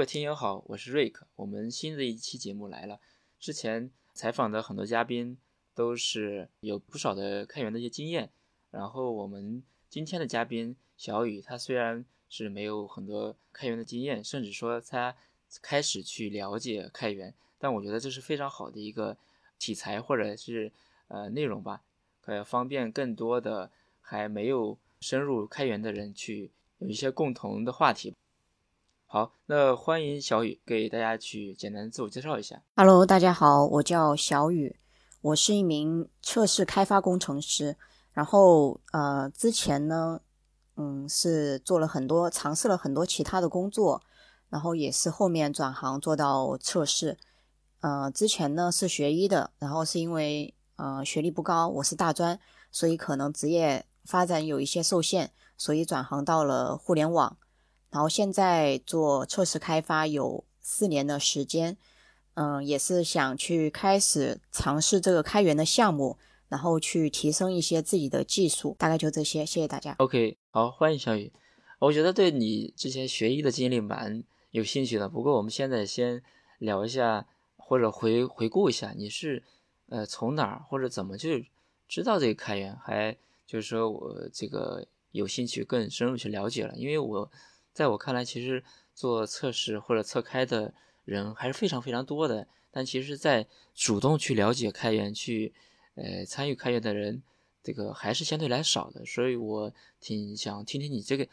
各位听友好，我是瑞克。我们新的一期节目来了。之前采访的很多嘉宾都是有不少的开源的一些经验。然后我们今天的嘉宾小雨，他虽然是没有很多开源的经验，甚至说他开始去了解开源，但我觉得这是非常好的一个题材或者是呃内容吧，呃方便更多的还没有深入开源的人去。有一些共同的话题。好，那欢迎小雨给大家去简单自我介绍一下。Hello，大家好，我叫小雨，我是一名测试开发工程师。然后呃，之前呢，嗯，是做了很多，尝试了很多其他的工作，然后也是后面转行做到测试。呃，之前呢是学医的，然后是因为呃学历不高，我是大专，所以可能职业发展有一些受限。所以转行到了互联网，然后现在做测试开发有四年的时间，嗯，也是想去开始尝试这个开源的项目，然后去提升一些自己的技术，大概就这些，谢谢大家。OK，好，欢迎小雨。我觉得对你之前学医的经历蛮有兴趣的，不过我们现在先聊一下，或者回回顾一下，你是呃从哪儿或者怎么去知道这个开源，还就是说我这个。有兴趣更深入去了解了，因为我在我看来，其实做测试或者测开的人还是非常非常多的，但其实，在主动去了解开源、去呃参与开源的人，这个还是相对来少的。所以我挺想听听你这个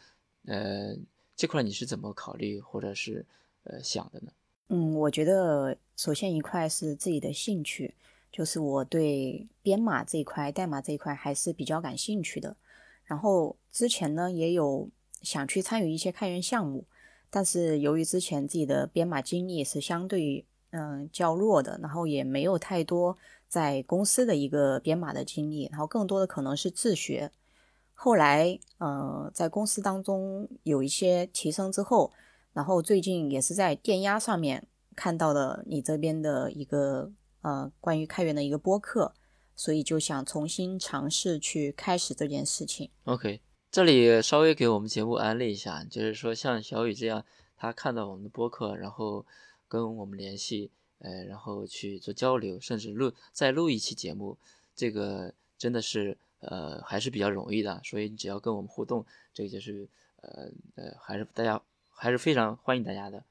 呃这块你是怎么考虑或者是呃想的呢？嗯，我觉得首先一块是自己的兴趣，就是我对编码这一块、代码这一块还是比较感兴趣的。然后之前呢也有想去参与一些开源项目，但是由于之前自己的编码经历是相对嗯较弱的，然后也没有太多在公司的一个编码的经历，然后更多的可能是自学。后来呃在公司当中有一些提升之后，然后最近也是在电压上面看到了你这边的一个呃关于开源的一个播客。所以就想重新尝试去开始这件事情。OK，这里稍微给我们节目安利一下，就是说像小雨这样，他看到我们的播客，然后跟我们联系，呃，然后去做交流，甚至录再录一期节目，这个真的是呃还是比较容易的。所以你只要跟我们互动，这个就是呃呃还是大家还是非常欢迎大家的。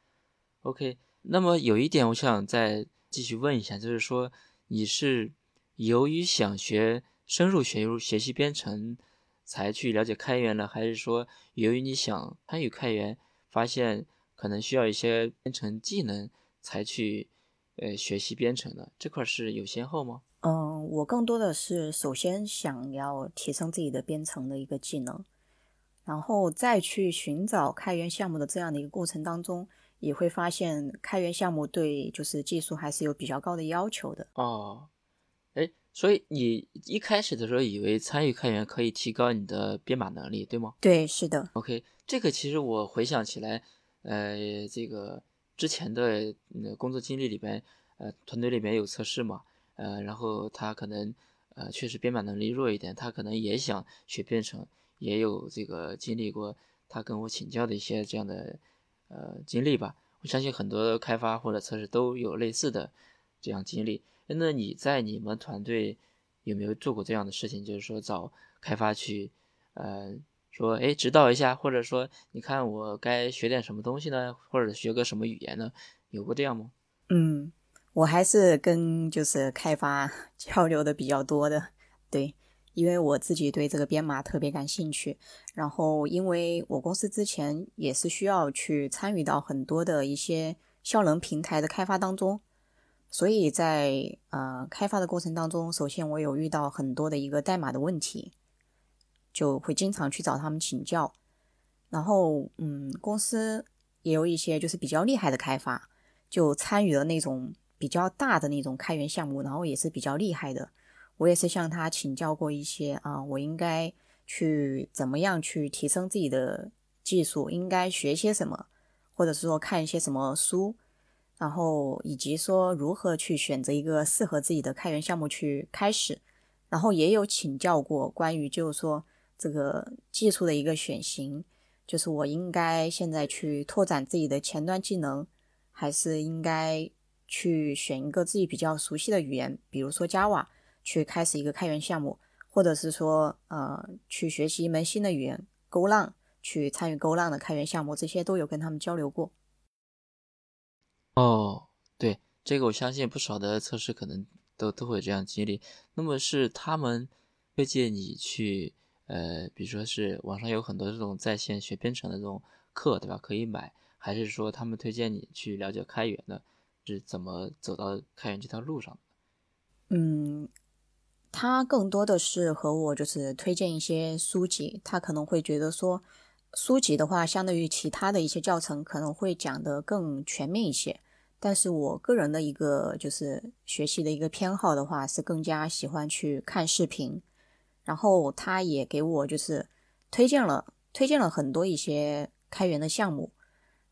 OK，那么有一点我想再继续问一下，就是说你是。由于想学深入学入学习编程，才去了解开源呢，还是说由于你想参与开源，发现可能需要一些编程技能，才去呃学习编程的？这块是有先后吗？嗯，我更多的是首先想要提升自己的编程的一个技能，然后再去寻找开源项目的这样的一个过程当中，也会发现开源项目对就是技术还是有比较高的要求的。哦。哎，所以你一开始的时候以为参与开源可以提高你的编码能力，对吗？对，是的。OK，这个其实我回想起来，呃，这个之前的工作经历里边，呃，团队里面有测试嘛，呃，然后他可能呃确实编码能力弱一点，他可能也想学编程，也有这个经历过他跟我请教的一些这样的呃经历吧。我相信很多开发或者测试都有类似的这样经历。那你在你们团队有没有做过这样的事情？就是说找开发去，呃，说哎指导一下，或者说你看我该学点什么东西呢？或者学个什么语言呢？有过这样吗？嗯，我还是跟就是开发 交流的比较多的，对，因为我自己对这个编码特别感兴趣。然后因为我公司之前也是需要去参与到很多的一些效能平台的开发当中。所以在呃开发的过程当中，首先我有遇到很多的一个代码的问题，就会经常去找他们请教。然后嗯，公司也有一些就是比较厉害的开发，就参与了那种比较大的那种开源项目，然后也是比较厉害的。我也是向他请教过一些啊，我应该去怎么样去提升自己的技术，应该学些什么，或者是说看一些什么书。然后以及说如何去选择一个适合自己的开源项目去开始，然后也有请教过关于就是说这个技术的一个选型，就是我应该现在去拓展自己的前端技能，还是应该去选一个自己比较熟悉的语言，比如说 Java，去开始一个开源项目，或者是说呃去学习一门新的语言 Go 浪去参与 Go 浪的开源项目，这些都有跟他们交流过。哦，对，这个我相信不少的测试可能都都会这样经历。那么是他们推荐你去，呃，比如说是网上有很多这种在线学编程的这种课，对吧？可以买，还是说他们推荐你去了解开源的，是怎么走到开源这条路上？嗯，他更多的是和我就是推荐一些书籍，他可能会觉得说，书籍的话，相对于其他的一些教程，可能会讲得更全面一些。但是我个人的一个就是学习的一个偏好的话，是更加喜欢去看视频。然后他也给我就是推荐了推荐了很多一些开源的项目，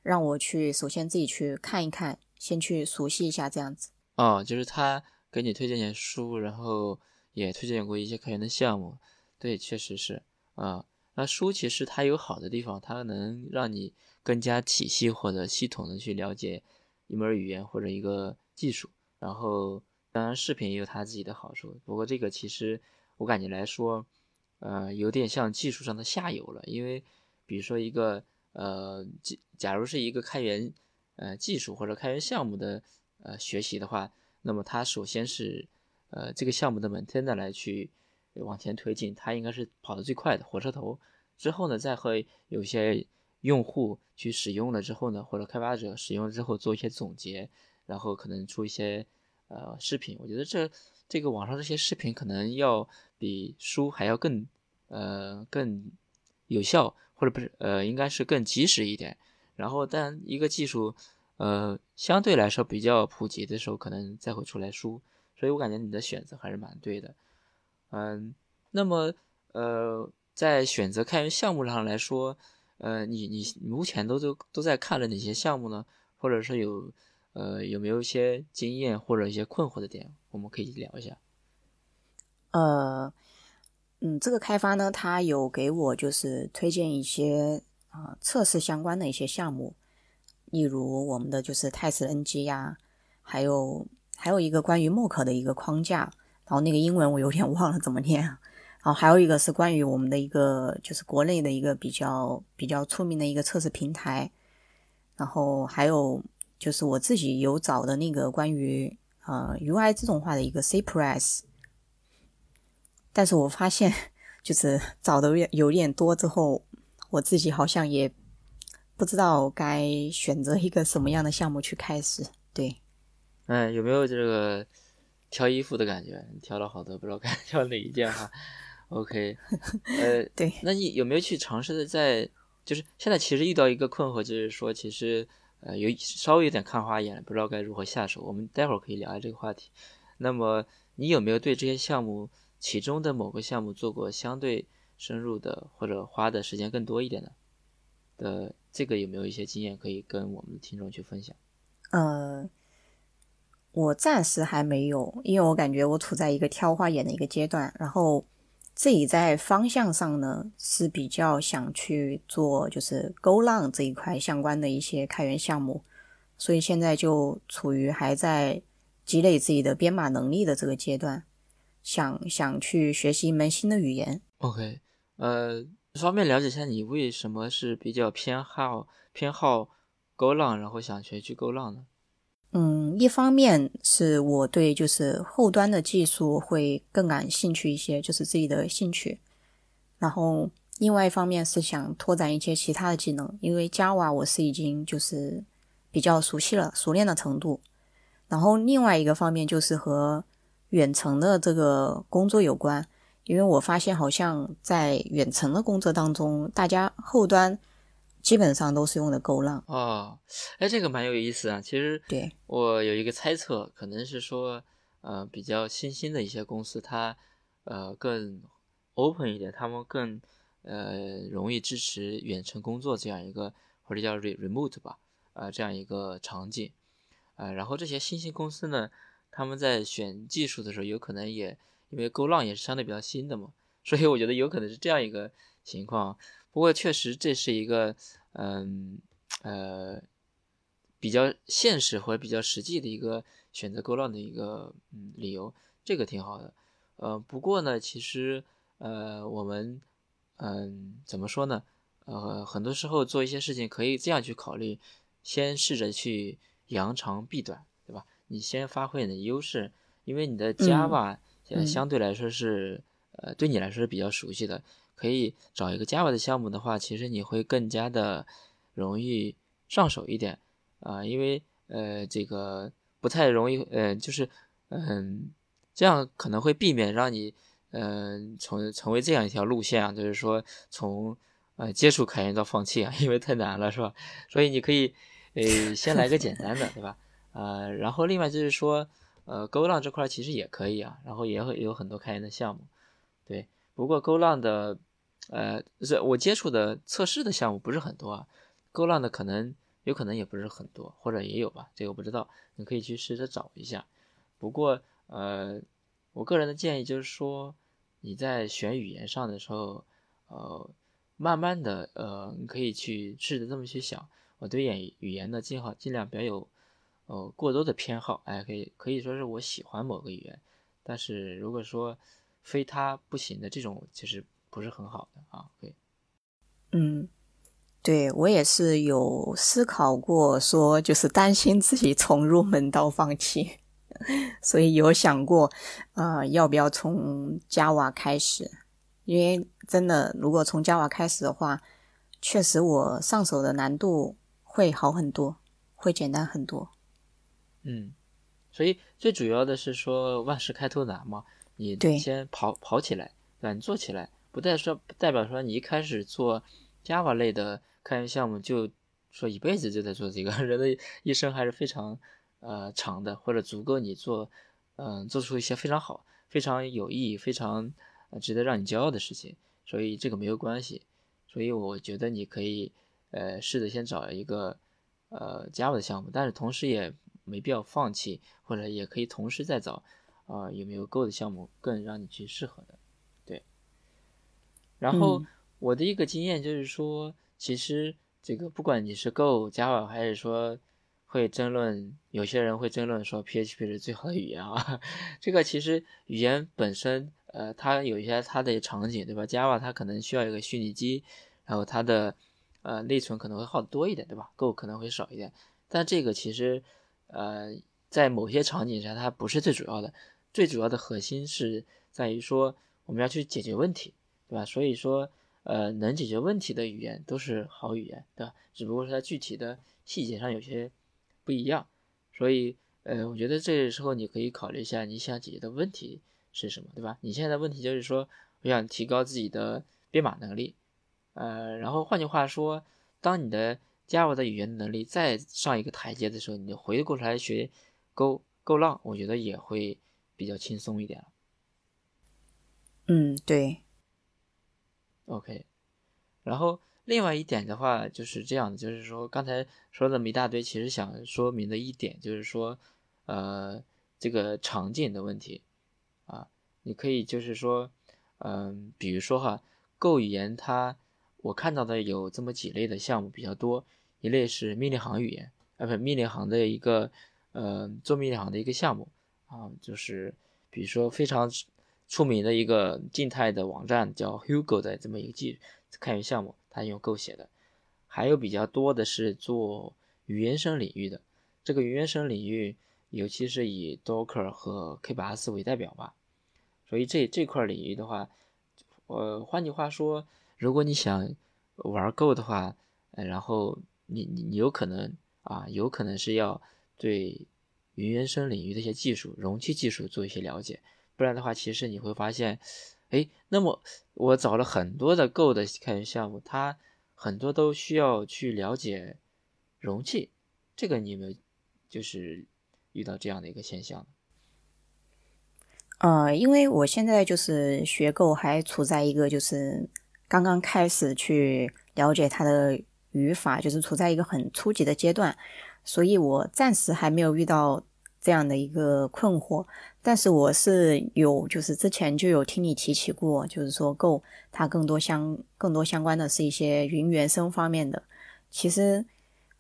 让我去首先自己去看一看，先去熟悉一下这样子。哦，就是他给你推荐些书，然后也推荐过一些开源的项目。对，确实是啊。那书其实它有好的地方，它能让你更加体系或者系统的去了解。一门语言或者一个技术，然后当然视频也有它自己的好处。不过这个其实我感觉来说，呃，有点像技术上的下游了。因为比如说一个呃，假如是一个开源呃技术或者开源项目的呃学习的话，那么它首先是呃这个项目的 maintainer 来去往前推进，它应该是跑得最快的火车头。之后呢，再会有些。用户去使用了之后呢，或者开发者使用之后做一些总结，然后可能出一些呃视频。我觉得这这个网上这些视频可能要比书还要更呃更有效，或者不是呃应该是更及时一点。然后，但一个技术呃相对来说比较普及的时候，可能再会出来书。所以我感觉你的选择还是蛮对的。嗯，那么呃在选择开源项目上来说。呃，你你目前都都都在看了哪些项目呢？或者是有呃有没有一些经验或者一些困惑的点，我们可以聊一下。呃，嗯，这个开发呢，他有给我就是推荐一些啊测试相关的一些项目，例如我们的就是泰式 NG 呀，还有还有一个关于 Mock 的一个框架，然后那个英文我有点 忘了怎么念。然后还有一个是关于我们的一个，就是国内的一个比较比较出名的一个测试平台。然后还有就是我自己有找的那个关于呃 UI 自动化的一个 Cypress。但是我发现就是 找的有点多之后，我自己好像也不知道该选择一个什么样的项目去开始。对，嗯，有没有这个挑衣服的感觉？挑了好多，不知道该 挑哪一件哈。OK，呃，对，那你有没有去尝试的在，就是现在其实遇到一个困惑，就是说其实呃有稍微有点看花眼了，不知道该如何下手。我们待会儿可以聊下这个话题。那么你有没有对这些项目其中的某个项目做过相对深入的或者花的时间更多一点的的这个有没有一些经验可以跟我们的听众去分享？呃，我暂时还没有，因为我感觉我处在一个挑花眼的一个阶段，然后。自己在方向上呢是比较想去做，就是 Go 浪这一块相关的一些开源项目，所以现在就处于还在积累自己的编码能力的这个阶段，想想去学习一门新的语言。OK，呃，方便了解一下你为什么是比较偏好偏好 Go 浪然后想学去 GoLang 呢？嗯，一方面是我对就是后端的技术会更感兴趣一些，就是自己的兴趣。然后另外一方面是想拓展一些其他的技能，因为 Java 我是已经就是比较熟悉了，熟练的程度。然后另外一个方面就是和远程的这个工作有关，因为我发现好像在远程的工作当中，大家后端。基本上都是用的 GoLang 哦，哎，这个蛮有意思啊。其实对我有一个猜测，可能是说，呃，比较新兴的一些公司，它呃更 open 一点，他们更呃容易支持远程工作这样一个或者叫 re remote 吧，呃这样一个场景，呃，然后这些新兴公司呢，他们在选技术的时候，有可能也因为 GoLang 也是相对比较新的嘛，所以我觉得有可能是这样一个情况。不过确实这是一个嗯呃比较现实或者比较实际的一个选择 Go 浪的一个嗯理由，这个挺好的。呃，不过呢，其实呃我们嗯怎么说呢？呃，很多时候做一些事情可以这样去考虑，先试着去扬长避短，对吧？你先发挥你的优势，因为你的 Java 相对来说是呃对你来说是比较熟悉的，可以找一个 Java 的项目的话，其实你会更加的容易上手一点啊，因为呃这个不太容易呃就是嗯这样可能会避免让你嗯从成为这样一条路线啊，就是说从呃，接触开源到放弃啊，因为太难了，是吧？所以你可以，呃，先来个简单的，对吧？呃，然后另外就是说，呃，Go 浪这块其实也可以啊，然后也会有很多开源的项目，对。不过 Go 浪的，呃，是我接触的测试的项目不是很多啊，Go 浪的可能有可能也不是很多，或者也有吧，这个我不知道，你可以去试着找一下。不过，呃，我个人的建议就是说，你在选语言上的时候，呃。慢慢的，呃，你可以去试着这么去想。我对演语言呢，尽好尽量不要有，呃，过多的偏好。哎，可以可以说是我喜欢某个语言，但是如果说非它不行的这种，其实不是很好的啊。对，嗯，对我也是有思考过，说就是担心自己从入门到放弃，所以有想过，呃，要不要从 Java 开始。因为真的，如果从 Java 开始的话，确实我上手的难度会好很多，会简单很多。嗯，所以最主要的是说万事开头难嘛，你先跑跑起来，对吧？你做起来，不代说代表说你一开始做 Java 类的开源项目就说一辈子就在做这个，人的一生还是非常呃长的，或者足够你做嗯做出一些非常好、非常有意义、非常。值得让你骄傲的事情，所以这个没有关系，所以我觉得你可以，呃，试着先找一个，呃，Java 的项目，但是同时也没必要放弃，或者也可以同时再找，啊，有没有 Go 的项目更让你去适合的，然后我的一个经验就是说，其实这个不管你是 Go、Java，还是说会争论，有些人会争论说 PHP 是最好的语言啊，这个其实语言本身。呃，它有一些它的场景，对吧？Java 它可能需要一个虚拟机，然后它的呃内存可能会耗的多一点，对吧？Go 可能会少一点，但这个其实呃在某些场景下它不是最主要的，最主要的核心是在于说我们要去解决问题，对吧？所以说呃能解决问题的语言都是好语言，对吧？只不过是它具体的细节上有些不一样，所以呃我觉得这时候你可以考虑一下你想解决的问题。是什么，对吧？你现在的问题就是说，我想提高自己的编码能力，呃，然后换句话说，当你的 Java 的语言能力再上一个台阶的时候，你回过头来学 Go Go 浪，我觉得也会比较轻松一点嗯，对。OK，然后另外一点的话就是这样的，就是说刚才说了这么一大堆，其实想说明的一点就是说，呃，这个场景的问题。啊，你可以就是说，嗯，比如说哈，Go 语言它，我看到的有这么几类的项目比较多，一类是命令行语言，啊不，命令行的一个，呃，做命令行的一个项目啊，就是比如说非常出名的一个静态的网站叫 Hugo 的这么一个技开源项目，它用 Go 写的，还有比较多的是做语言声领域的，这个语言声领域。尤其是以 Docker 和 K8s 为代表吧，所以这这块领域的话，呃，换句话说，如果你想玩够的话，呃，然后你你你有可能啊，有可能是要对云原生领域的一些技术、容器技术做一些了解，不然的话，其实你会发现，哎，那么我找了很多的 Go 的开源项目，它很多都需要去了解容器，这个你有没有就是？遇到这样的一个现象，呃，因为我现在就是学够，还处在一个就是刚刚开始去了解它的语法，就是处在一个很初级的阶段，所以我暂时还没有遇到这样的一个困惑。但是我是有，就是之前就有听你提起过，就是说 Go 它更多相更多相关的是一些云原生方面的。其实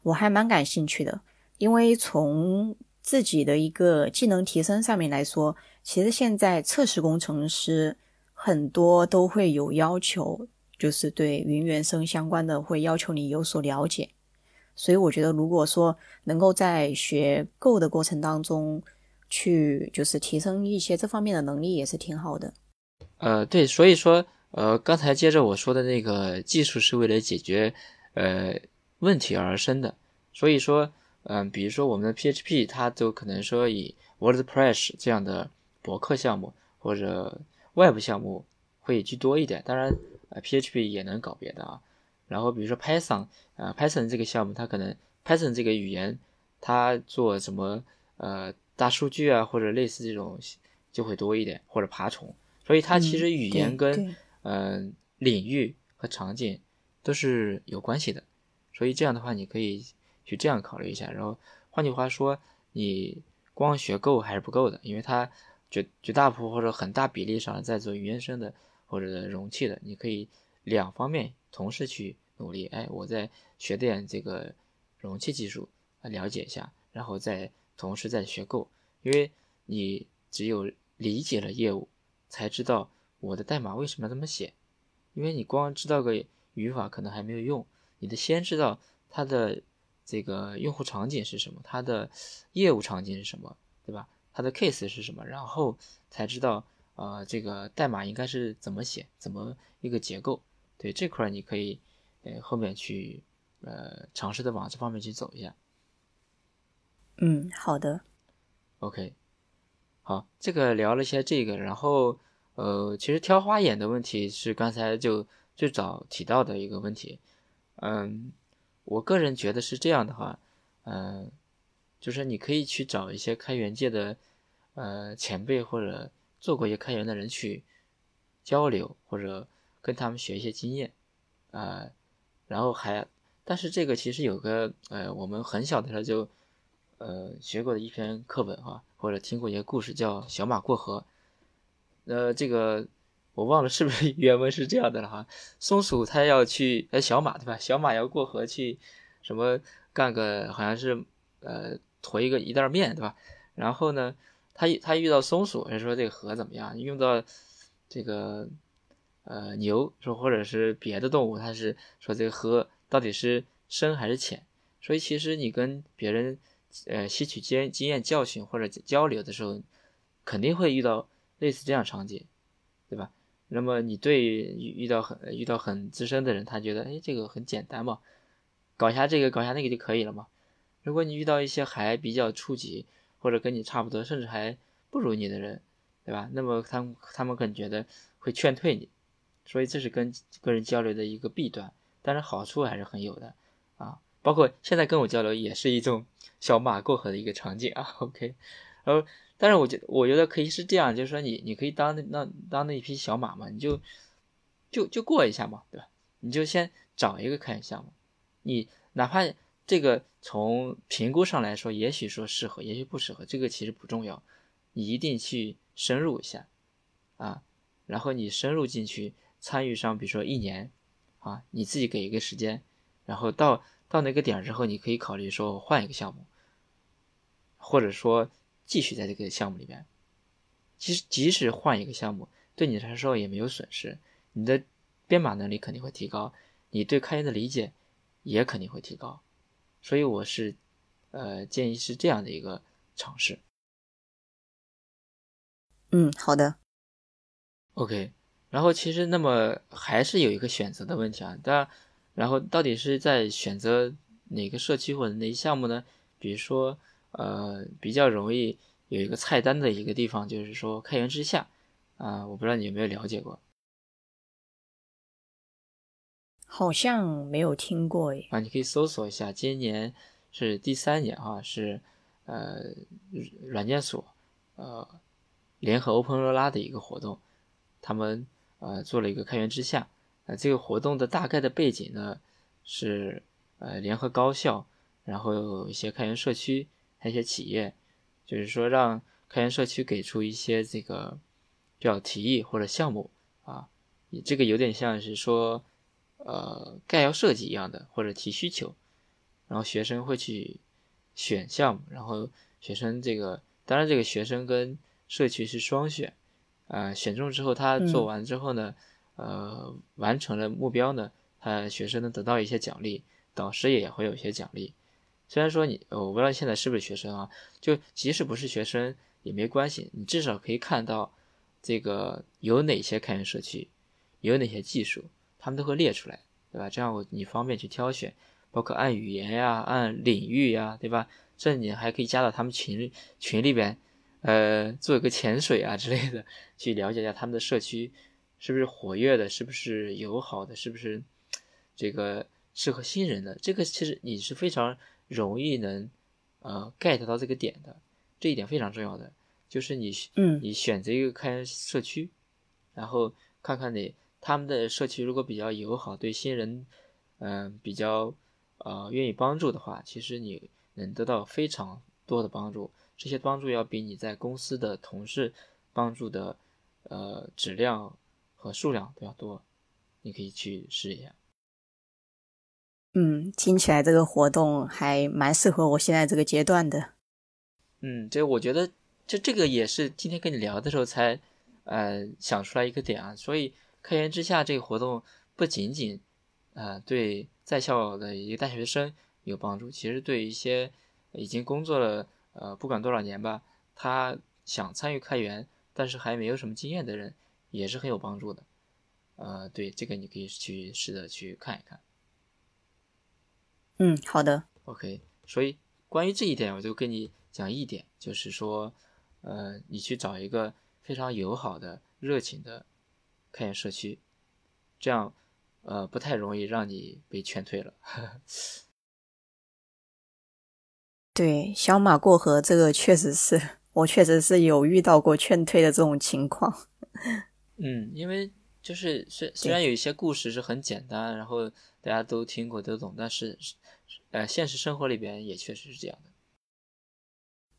我还蛮感兴趣的，因为从自己的一个技能提升上面来说，其实现在测试工程师很多都会有要求，就是对云原生相关的会要求你有所了解。所以我觉得，如果说能够在学 Go 的过程当中，去就是提升一些这方面的能力也是挺好的。呃，对，所以说，呃，刚才接着我说的那个技术是为了解决呃问题而生的。所以说，嗯，比如说我们的 PHP，它都可能说以 WordPress 这样的博客项目或者 Web 项目会居多一点。当然，呃，PHP 也能搞别的啊。然后比如说 Python，呃，Python 这个项目它可能 Python 这个语言它做什么呃。大数据啊，或者类似这种就会多一点，或者爬虫，所以它其实语言跟嗯领域和场景都是有关系的，所以这样的话你可以去这样考虑一下。然后换句话说，你光学够还是不够的，因为它绝绝大部分或者很大比例上在做原生的或者容器的，你可以两方面同时去努力。哎，我在学点这个容器技术，了解一下，然后再。同时在学够，因为你只有理解了业务，才知道我的代码为什么要这么写。因为你光知道个语法可能还没有用，你得先知道它的这个用户场景是什么，它的业务场景是什么，对吧？它的 case 是什么，然后才知道呃这个代码应该是怎么写，怎么一个结构。对这块你可以呃后面去呃尝试的往这方面去走一下。嗯，好的，OK，好，这个聊了一些这个，然后呃，其实挑花眼的问题是刚才就最早提到的一个问题，嗯，我个人觉得是这样的话，嗯，就是你可以去找一些开源界的呃前辈或者做过一些开源的人去交流，或者跟他们学一些经验，啊，然后还，但是这个其实有个呃，我们很小的时候就。呃，学过的一篇课本哈，或者听过一个故事，叫《小马过河》。呃，这个我忘了是不是 原文是这样的了哈。松鼠它要去，哎，小马对吧？小马要过河去，什么干个好像是呃驮一个一袋面对吧？然后呢，他他遇到松鼠，就说这个河怎么样？用到这个呃牛说或者是别的动物，它是说这个河到底是深还是浅？所以其实你跟别人。呃，吸取经经验教训或者交流的时候，肯定会遇到类似这样场景，对吧？那么你对遇到很遇到很资深的人，他觉得哎，这个很简单嘛，搞一下这个，搞一下那个就可以了嘛。如果你遇到一些还比较初级或者跟你差不多，甚至还不如你的人，对吧？那么他他们可能觉得会劝退你，所以这是跟个人交流的一个弊端，但是好处还是很有的啊。包括现在跟我交流也是一种小马过河的一个场景啊，OK，然后，但是我觉得我觉得可以是这样，就是说你你可以当那当那一匹小马嘛，你就就就过一下嘛，对吧？你就先找一个开源项目，你哪怕这个从评估上来说，也许说适合，也许不适合，这个其实不重要，你一定去深入一下啊，然后你深入进去参与上，比如说一年啊，你自己给一个时间，然后到。到那个点之后，你可以考虑说换一个项目，或者说继续在这个项目里边。其实即使换一个项目，对你来说也没有损失，你的编码能力肯定会提高，你对开源的理解也肯定会提高。所以我是，呃，建议是这样的一个尝试。嗯，好的。OK，然后其实那么还是有一个选择的问题啊，当然。然后到底是在选择哪个社区或者哪些项目呢？比如说，呃，比较容易有一个菜单的一个地方，就是说开源之下，啊，我不知道你有没有了解过？好像没有听过诶。啊，你可以搜索一下，今年是第三年哈，是呃软件所呃联合 Open r o l a 的一个活动，他们呃做了一个开源之下。呃，这个活动的大概的背景呢，是呃联合高校，然后有一些开源社区，还有一些企业，就是说让开源社区给出一些这个叫提议或者项目啊，这个有点像是说呃概要设计一样的，或者提需求，然后学生会去选项目，然后学生这个当然这个学生跟社区是双选，啊选中之后他做完之后呢，呃完成了目标呢，他学生能得到一些奖励，导师也会有一些奖励。虽然说你，我不知道现在是不是学生啊，就即使不是学生也没关系，你至少可以看到这个有哪些开源社区，有哪些技术，他们都会列出来，对吧？这样我你方便去挑选，包括按语言呀、按领域呀，对吧？甚至你还可以加到他们群群里边，呃，做一个潜水啊之类的，去了解一下他们的社区是不是活跃的，是不是友好的，是不是这个适合新人的。这个其实你是非常。容易能，呃，get 到这个点的，这一点非常重要的，就是你，嗯，你选择一个开源社区，然后看看你他们的社区如果比较友好，对新人，嗯，比较，呃，愿意帮助的话，其实你能得到非常多的帮助，这些帮助要比你在公司的同事帮助的，呃，质量和数量都要多，你可以去试一下。嗯，听起来这个活动还蛮适合我现在这个阶段的。嗯，这我觉得，就这个也是今天跟你聊的时候才，呃，想出来一个点啊。所以开源之下这个活动不仅仅，呃，对在校的一个大学生有帮助，其实对一些已经工作了，呃，不管多少年吧，他想参与开源，但是还没有什么经验的人，也是很有帮助的。呃，对这个你可以去试着去看一看。嗯，好的，OK。所以关于这一点，我就跟你讲一点，就是说，呃，你去找一个非常友好的、热情的开源社区，这样，呃，不太容易让你被劝退了。对，小马过河，这个确实是我确实是有遇到过劝退的这种情况。嗯，因为就是虽虽然有一些故事是很简单，然后大家都听过都懂，但是。呃，现实生活里边也确实是这样的。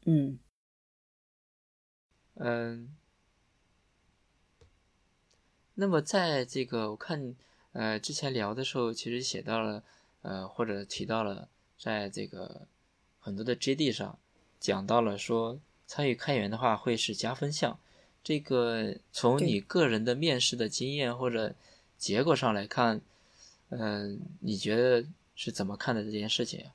嗯嗯，那么在这个我看，呃，之前聊的时候，其实写到了，呃，或者提到了，在这个很多的 JD 上讲到了说，参与开源的话会是加分项。这个从你个人的面试的经验或者结果上来看，嗯，你觉得？是怎么看的这件事情呀？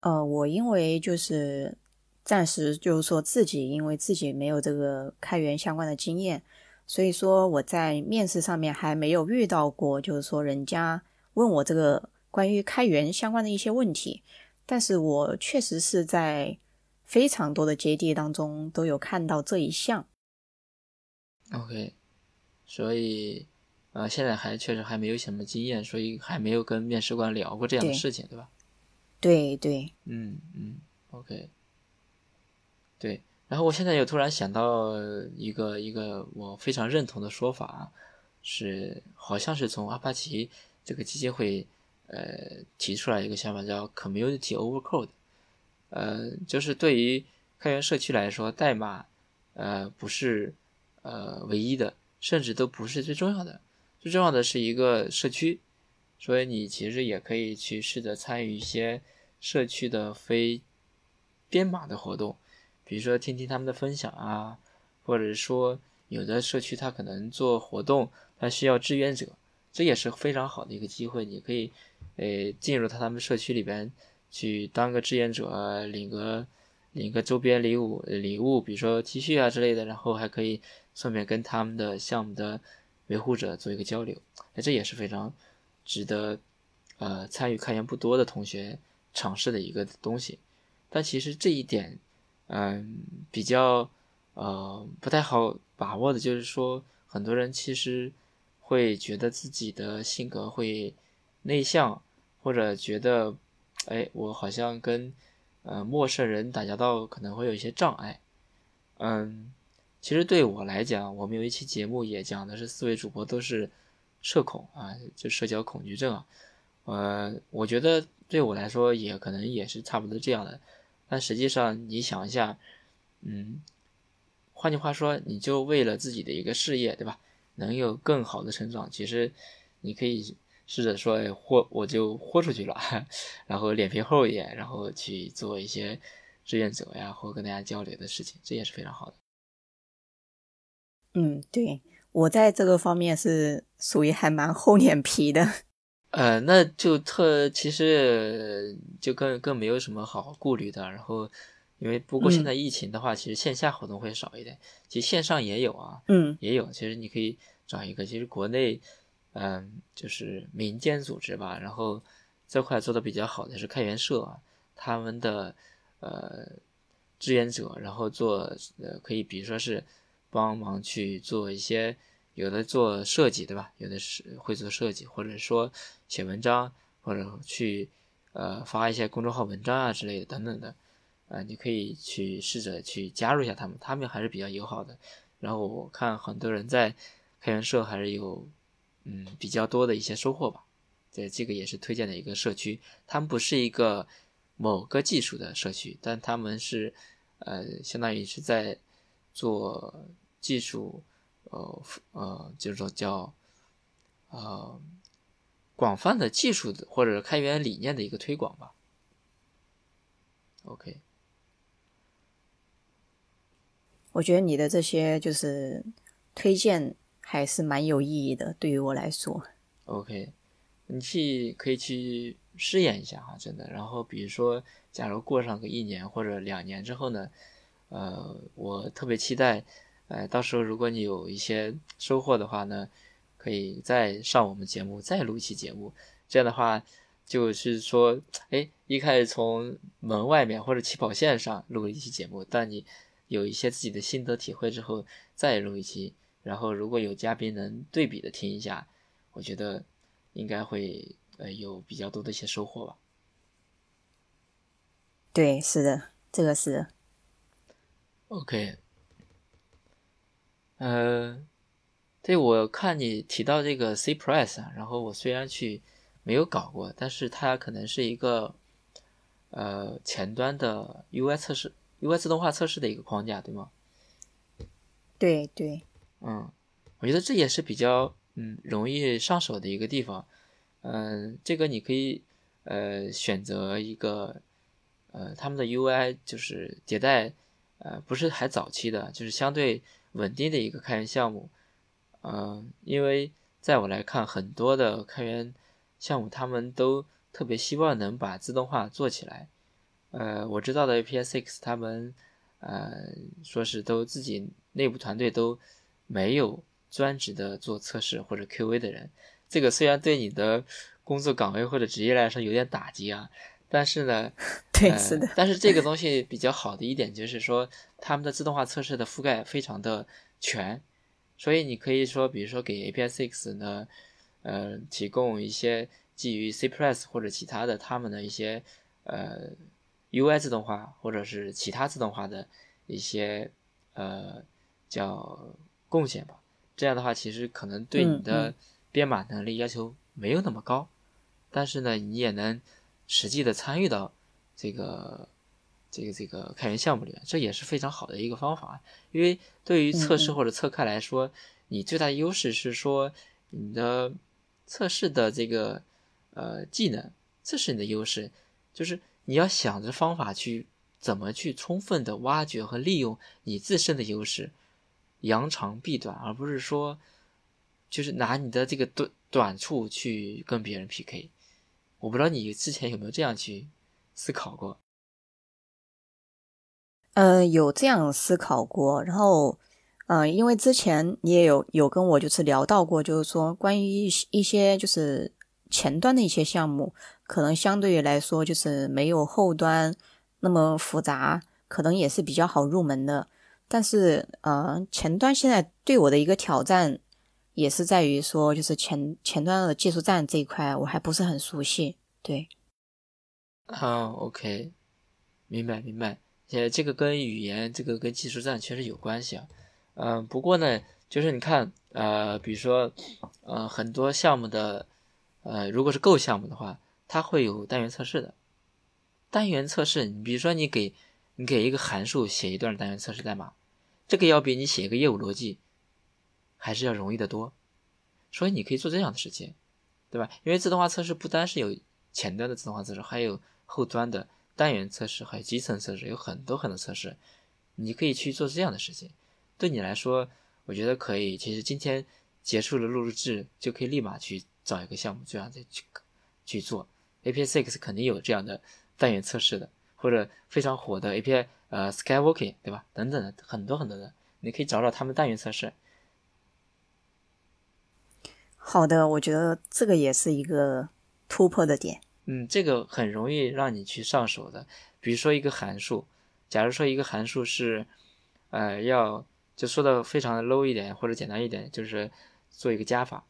呃，我因为就是暂时就是说自己因为自己没有这个开源相关的经验，所以说我在面试上面还没有遇到过，就是说人家问我这个关于开源相关的一些问题。但是我确实是在非常多的接地当中都有看到这一项。OK，所以。啊，现在还确实还没有什么经验，所以还没有跟面试官聊过这样的事情，对吧？对对，嗯嗯，OK，对。然后我现在又突然想到一个一个我非常认同的说法，是好像是从阿帕奇这个基金会呃提出来一个想法，叫 Community Over Code，呃，就是对于开源社区来说，代码呃不是呃唯一的，甚至都不是最重要的。最重要的是一个社区，所以你其实也可以去试着参与一些社区的非编码的活动，比如说听听他们的分享啊，或者说有的社区它可能做活动，它需要志愿者，这也是非常好的一个机会。你可以诶进入他他们社区里边去当个志愿者，领个领个周边礼物礼物，比如说 T 恤啊之类的，然后还可以顺便跟他们的项目的。维护者做一个交流，那这也是非常值得呃参与开源不多的同学尝试的一个东西。但其实这一点，嗯，比较呃不太好把握的，就是说很多人其实会觉得自己的性格会内向，或者觉得哎我好像跟呃陌生人打交道可能会有一些障碍，嗯。其实对我来讲，我们有一期节目也讲的是四位主播都是社恐啊，就社交恐惧症啊。呃，我觉得对我来说也可能也是差不多这样的。但实际上你想一下，嗯，换句话说，你就为了自己的一个事业，对吧？能有更好的成长，其实你可以试着说，豁我就豁出去了，然后脸皮厚一点，然后去做一些志愿者呀，或跟大家交流的事情，这也是非常好的。嗯，对我在这个方面是属于还蛮厚脸皮的。呃，那就特其实就更更没有什么好顾虑的。然后，因为不过现在疫情的话，其实线下活动会少一点，其实线上也有啊，嗯，也有。其实你可以找一个，其实国内，嗯，就是民间组织吧，然后这块做的比较好的是开源社，他们的呃志愿者，然后做呃可以，比如说是帮忙去做一些。有的做设计，对吧？有的是会做设计，或者说写文章，或者去呃发一些公众号文章啊之类的等等的，啊，你可以去试着去加入一下他们，他们还是比较友好的。然后我看很多人在开源社还是有嗯比较多的一些收获吧。对，这个也是推荐的一个社区。他们不是一个某个技术的社区，但他们是呃相当于是在做技术。呃呃，就是说叫呃广泛的技术的或者开源理念的一个推广吧。OK，我觉得你的这些就是推荐还是蛮有意义的，对于我来说。OK，你去可以去试验一下哈，真的。然后比如说，假如过上个一年或者两年之后呢，呃，我特别期待。呃，到时候如果你有一些收获的话呢，可以再上我们节目，再录一期节目。这样的话，就是说，哎，一开始从门外面或者起跑线上录一期节目，但你有一些自己的心得体会之后，再录一期。然后如果有嘉宾能对比的听一下，我觉得应该会呃有比较多的一些收获吧。对，是的，这个是。OK。呃，对我看你提到这个 C Press 啊，然后我虽然去没有搞过，但是它可能是一个呃前端的 UI 测试、UI 自动化测试的一个框架，对吗？对对，嗯，我觉得这也是比较嗯容易上手的一个地方。嗯，这个你可以呃选择一个呃他们的 UI 就是迭代呃不是还早期的，就是相对。稳定的一个开源项目，嗯，因为在我来看，很多的开源项目他们都特别希望能把自动化做起来。呃，我知道的 APSX 他们，呃，说是都自己内部团队都没有专职的做测试或者 QA 的人。这个虽然对你的工作岗位或者职业来说有点打击啊，但是呢，对，是的。但是这个东西比较好的一点就是说。他们的自动化测试的覆盖非常的全，所以你可以说，比如说给 A P I X 呢，呃，提供一些基于 C Plus 或者其他的他们的一些呃 UI 自动化或者是其他自动化的一些呃叫贡献吧。这样的话，其实可能对你的编码能力要求没有那么高，但是呢，你也能实际的参与到这个。这个这个开源项目里面，这也是非常好的一个方法。因为对于测试或者测开来说，你最大的优势是说你的测试的这个呃技能，这是你的优势。就是你要想着方法去怎么去充分的挖掘和利用你自身的优势，扬长避短，而不是说就是拿你的这个短短处去跟别人 PK。我不知道你之前有没有这样去思考过。呃，有这样思考过，然后，嗯，因为之前你也有有跟我就是聊到过，就是说关于一一些就是前端的一些项目，可能相对于来说就是没有后端那么复杂，可能也是比较好入门的。但是，呃，前端现在对我的一个挑战也是在于说，就是前前端的技术栈这一块我还不是很熟悉。对，啊，OK，明白明白。呃，这个跟语言，这个跟技术栈确实有关系啊。嗯，不过呢，就是你看，呃，比如说，呃，很多项目的，呃，如果是 Go 项目的话，它会有单元测试的。单元测试，你比如说你给你给一个函数写一段单元测试代码，这个要比你写一个业务逻辑还是要容易得多。所以你可以做这样的事情，对吧？因为自动化测试不单是有前端的自动化测试，还有后端的单元测试，还有基层测试，有很多很多测试，你可以去做这样的事情。对你来说，我觉得可以。其实今天结束了录制，就可以立马去找一个项目，这样再去去做。API Six 肯定有这样的单元测试的，或者非常火的 API，呃，Skywalking，对吧？等等的很多很多的，你可以找找他们单元测试。好的，我觉得这个也是一个突破的点。嗯，这个很容易让你去上手的。比如说一个函数，假如说一个函数是，呃，要就说的非常的 low 一点或者简单一点，就是做一个加法。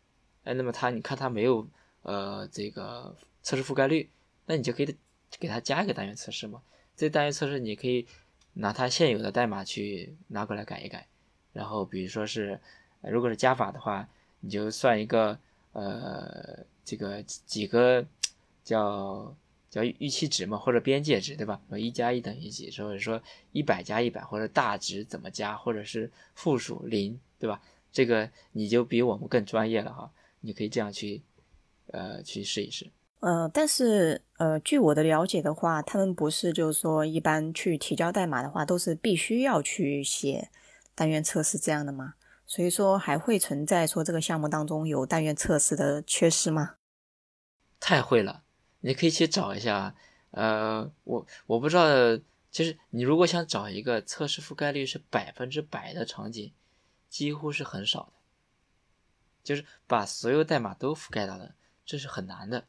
哎，那么它你看它没有呃这个测试覆盖率，那你就可以给它加一个单元测试嘛。这单元测试你可以拿它现有的代码去拿过来改一改。然后比如说是，如果是加法的话。你就算一个呃，这个几个叫叫预期值嘛，或者边界值，对吧？说一加一等于几，或者说一百加一百，或者大值怎么加，或者是负数零，对吧？这个你就比我们更专业了哈，你可以这样去呃去试一试。呃，但是呃，据我的了解的话，他们不是就是说一般去提交代码的话，都是必须要去写单元测试这样的吗？所以说还会存在说这个项目当中有单元测试的缺失吗？太会了，你可以去找一下。呃，我我不知道，其实你如果想找一个测试覆盖率是百分之百的场景，几乎是很少的，就是把所有代码都覆盖到的，这是很难的。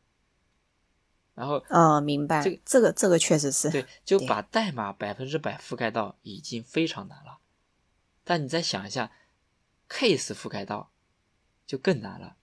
然后，啊，明白，这这个这个确实是对，就把代码百分之百覆盖到已经非常难了。但你再想一下。Case 覆盖到就更难了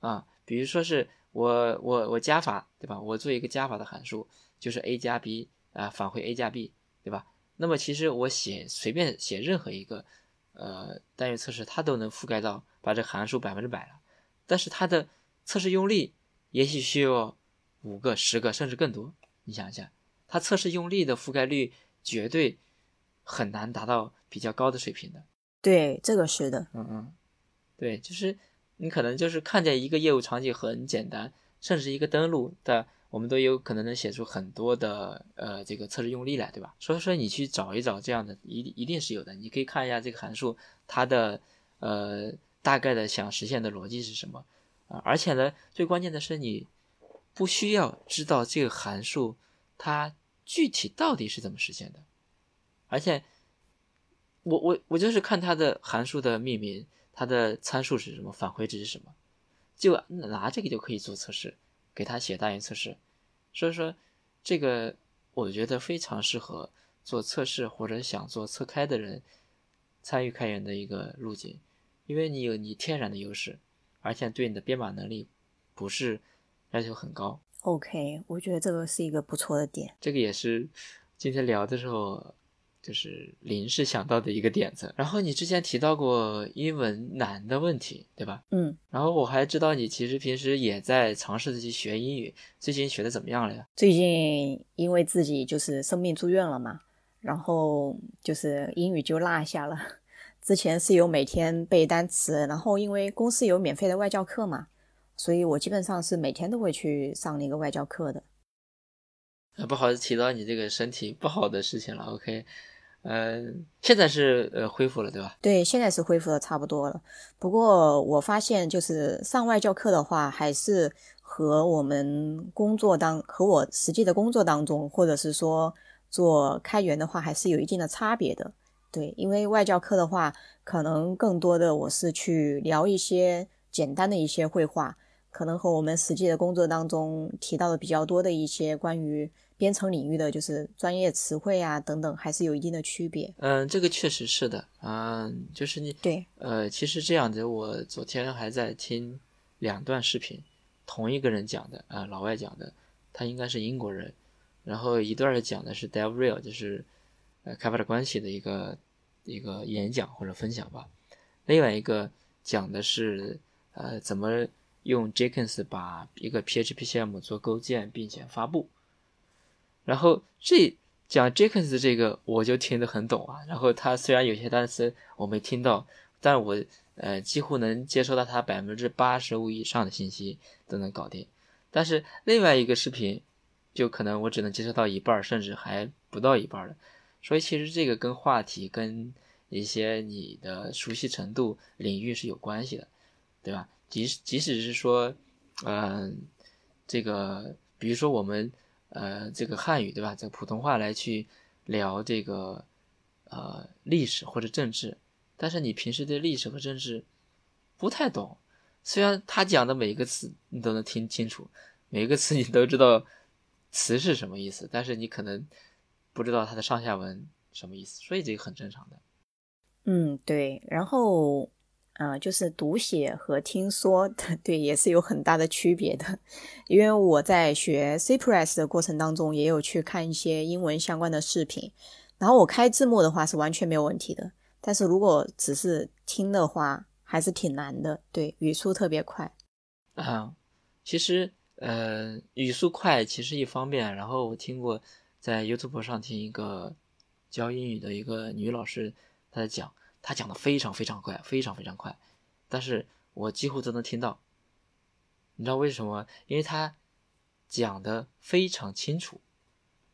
啊！比如说是我我我加法对吧？我做一个加法的函数，就是 a 加 b 啊，返回 a 加 b 对吧？那么其实我写随便写任何一个呃单元测试，它都能覆盖到把这函数百分之百了。但是它的测试用例也许需要五个、十个甚至更多。你想一下，它测试用例的覆盖率绝对很难达到比较高的水平的。对，这个是的，嗯嗯，对，就是你可能就是看见一个业务场景很简单，甚至一个登录的，我们都有可能能写出很多的呃这个测试用例来，对吧？所以说你去找一找这样的，一一定是有的。你可以看一下这个函数它的呃大概的想实现的逻辑是什么啊？而且呢，最关键的是你不需要知道这个函数它具体到底是怎么实现的，而且。我我我就是看它的函数的命名，它的参数是什么，返回值是什么，就拿这个就可以做测试，给它写单元测试。所以说，这个我觉得非常适合做测试或者想做测开的人参与开源的一个路径，因为你有你天然的优势，而且对你的编码能力不是要求很高。OK，我觉得这个是一个不错的点。这个也是今天聊的时候。就是临时想到的一个点子。然后你之前提到过英文难的问题，对吧？嗯。然后我还知道你其实平时也在尝试着去学英语，最近学的怎么样了呀？最近因为自己就是生病住院了嘛，然后就是英语就落下了。之前是有每天背单词，然后因为公司有免费的外教课嘛，所以我基本上是每天都会去上那个外教课的。不好意思提到你这个身体不好的事情了，OK。嗯，现在是呃恢复了，对吧？对，现在是恢复的差不多了。不过我发现，就是上外教课的话，还是和我们工作当和我实际的工作当中，或者是说做开源的话，还是有一定的差别的。对，因为外教课的话，可能更多的我是去聊一些简单的一些绘画，可能和我们实际的工作当中提到的比较多的一些关于。编程领域的就是专业词汇啊等等，还是有一定的区别。嗯，这个确实是的。嗯，就是你对，呃，其实这样子，我昨天还在听两段视频，同一个人讲的啊，老外讲的，他应该是英国人。然后一段讲的是 DevRel，就是呃开发者关系的一个一个演讲或者分享吧。另外一个讲的是呃怎么。用 Jenkins 把一个 PHP 项目做构建并且发布。然后这讲 Jenkins 这个我就听得很懂啊。然后他虽然有些单词我没听到，但我呃几乎能接收到他百分之八十五以上的信息都能搞定。但是另外一个视频就可能我只能接收到一半，甚至还不到一半的。所以其实这个跟话题跟一些你的熟悉程度领域是有关系的，对吧？即使即使是说，嗯，这个比如说我们。呃，这个汉语对吧？这个普通话来去聊这个呃历史或者政治，但是你平时对历史和政治不太懂，虽然他讲的每一个词你都能听清楚，每一个词你都知道词是什么意思，但是你可能不知道它的上下文什么意思，所以这个很正常的。嗯，对，然后。啊，就是读写和听说，对，也是有很大的区别的。因为我在学 C Press 的过程当中，也有去看一些英文相关的视频，然后我开字幕的话是完全没有问题的。但是如果只是听的话，还是挺难的。对，语速特别快。啊，其实呃，语速快其实一方面，然后我听过在 YouTube 上听一个教英语的一个女老师，她在讲。他讲的非常非常快，非常非常快，但是我几乎都能听到。你知道为什么？因为他讲的非常清楚，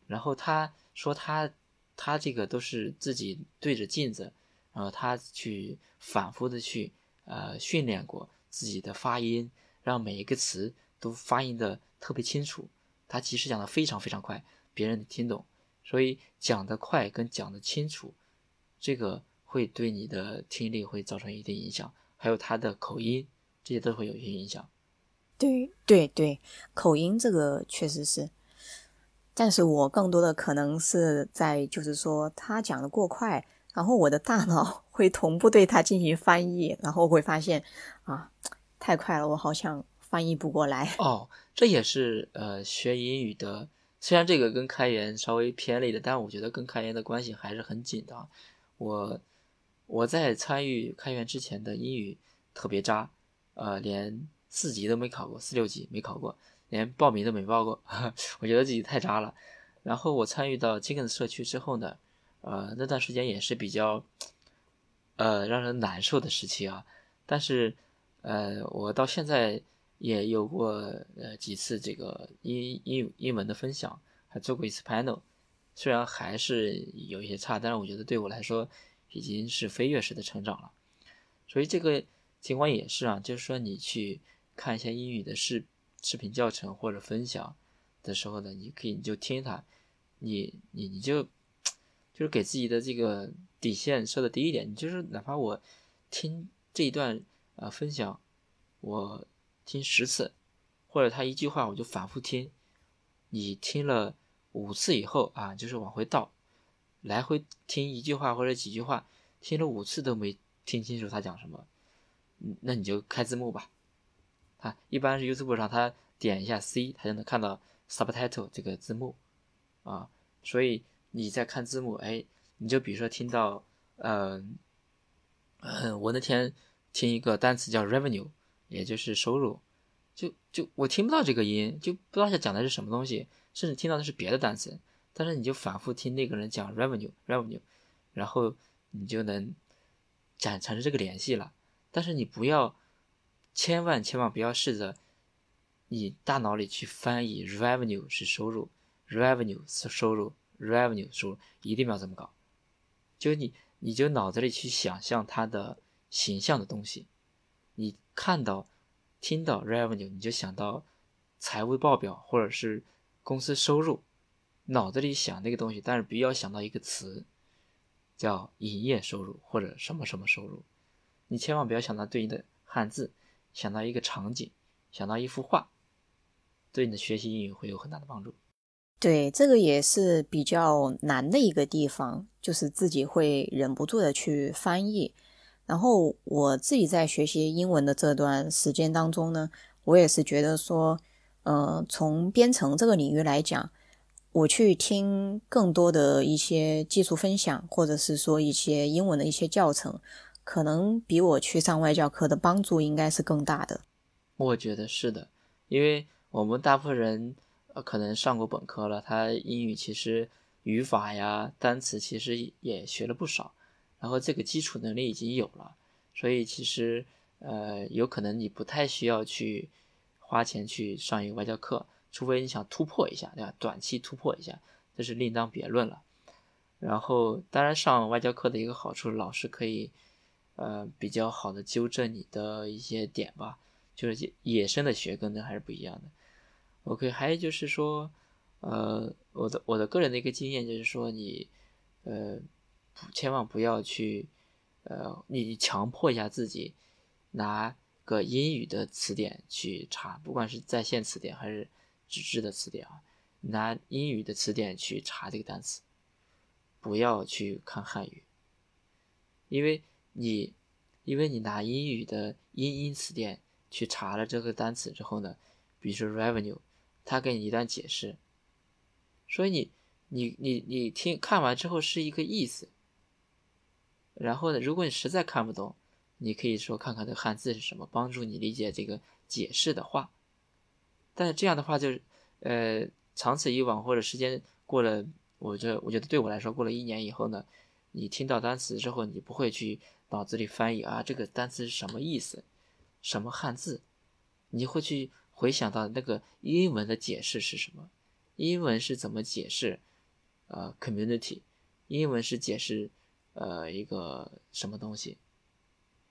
然后他说他他这个都是自己对着镜子，然后他去反复的去呃训练过自己的发音，让每一个词都发音的特别清楚。他其实讲的非常非常快，别人听懂，所以讲的快跟讲的清楚，这个。会对你的听力会造成一定影响，还有他的口音，这些都会有一些影响。对对对，口音这个确实是，但是我更多的可能是在就是说他讲的过快，然后我的大脑 会同步对他进行翻译，然后会发现啊太快了，我好像翻译不过来。哦，这也是呃学英语的，虽然这个跟开源稍微偏离的，但我觉得跟开源的关系还是很紧的。我。我在参与开源之前的英语特别渣，呃，连四级都没考过，四六级没考过，连报名都没报过，我觉得自己太渣了。然后我参与到 Jenkins 社区之后呢，呃，那段时间也是比较，呃，让人难受的时期啊。但是，呃，我到现在也有过呃几次这个英英英文的分享，还做过一次 panel，虽然还是有一些差，但是我觉得对我来说。已经是飞跃式的成长了，所以这个情况也是啊，就是说你去看一些英语的视视频教程或者分享的时候呢，你可以你就听它，你你你就就是给自己的这个底线设的低一点，你就是哪怕我听这一段呃分享，我听十次，或者他一句话我就反复听，你听了五次以后啊，就是往回倒。来回听一句话或者几句话，听了五次都没听清楚他讲什么，嗯那你就开字幕吧。啊，一般是 YouTube 上他点一下 C，他就能看到 Subtitle 这个字幕啊。所以你在看字幕，哎，你就比如说听到，嗯，我那天听一个单词叫 Revenue，也就是收入，就就我听不到这个音，就不知道他讲的是什么东西，甚至听到的是别的单词。但是你就反复听那个人讲 revenue revenue，然后你就能产产生这个联系了。但是你不要，千万千万不要试着你大脑里去翻译 revenue 是收入，revenue 是收入，revenue 收入，一定不要这么搞。就你你就脑子里去想象它的形象的东西，你看到听到 revenue 你就想到财务报表或者是公司收入。脑子里想那个东西，但是不要想到一个词，叫营业收入或者什么什么收入。你千万不要想到对应的汉字，想到一个场景，想到一幅画，对你的学习英语会有很大的帮助。对，这个也是比较难的一个地方，就是自己会忍不住的去翻译。然后我自己在学习英文的这段时间当中呢，我也是觉得说，呃，从编程这个领域来讲。我去听更多的一些技术分享，或者是说一些英文的一些教程，可能比我去上外教课的帮助应该是更大的。我觉得是的，因为我们大部分人呃可能上过本科了，他英语其实语法呀、单词其实也学了不少，然后这个基础能力已经有了，所以其实呃有可能你不太需要去花钱去上一个外教课，除非你想突破一下，对吧？短期突破一下，这是另当别论了。然后，当然上外教课的一个好处，老师可以，呃，比较好的纠正你的一些点吧。就是野生的学跟的还是不一样的。OK，还有就是说，呃，我的我的个人的一个经验就是说，你，呃，千万不要去，呃，你强迫一下自己，拿个英语的词典去查，不管是在线词典还是纸质的词典啊，拿英语的词典去查这个单词。不要去看汉语，因为你，因为你拿英语的英英词典去查了这个单词之后呢，比如说 revenue，他给你一段解释，所以你，你，你，你听看完之后是一个意思。然后呢，如果你实在看不懂，你可以说看看这汉字是什么，帮助你理解这个解释的话。但是这样的话，就是呃，长此以往或者时间过了。我这我觉得对我来说，过了一年以后呢，你听到单词之后，你不会去脑子里翻译啊，这个单词是什么意思，什么汉字，你会去回想到那个英文的解释是什么，英文是怎么解释，呃，community，英文是解释呃一个什么东西，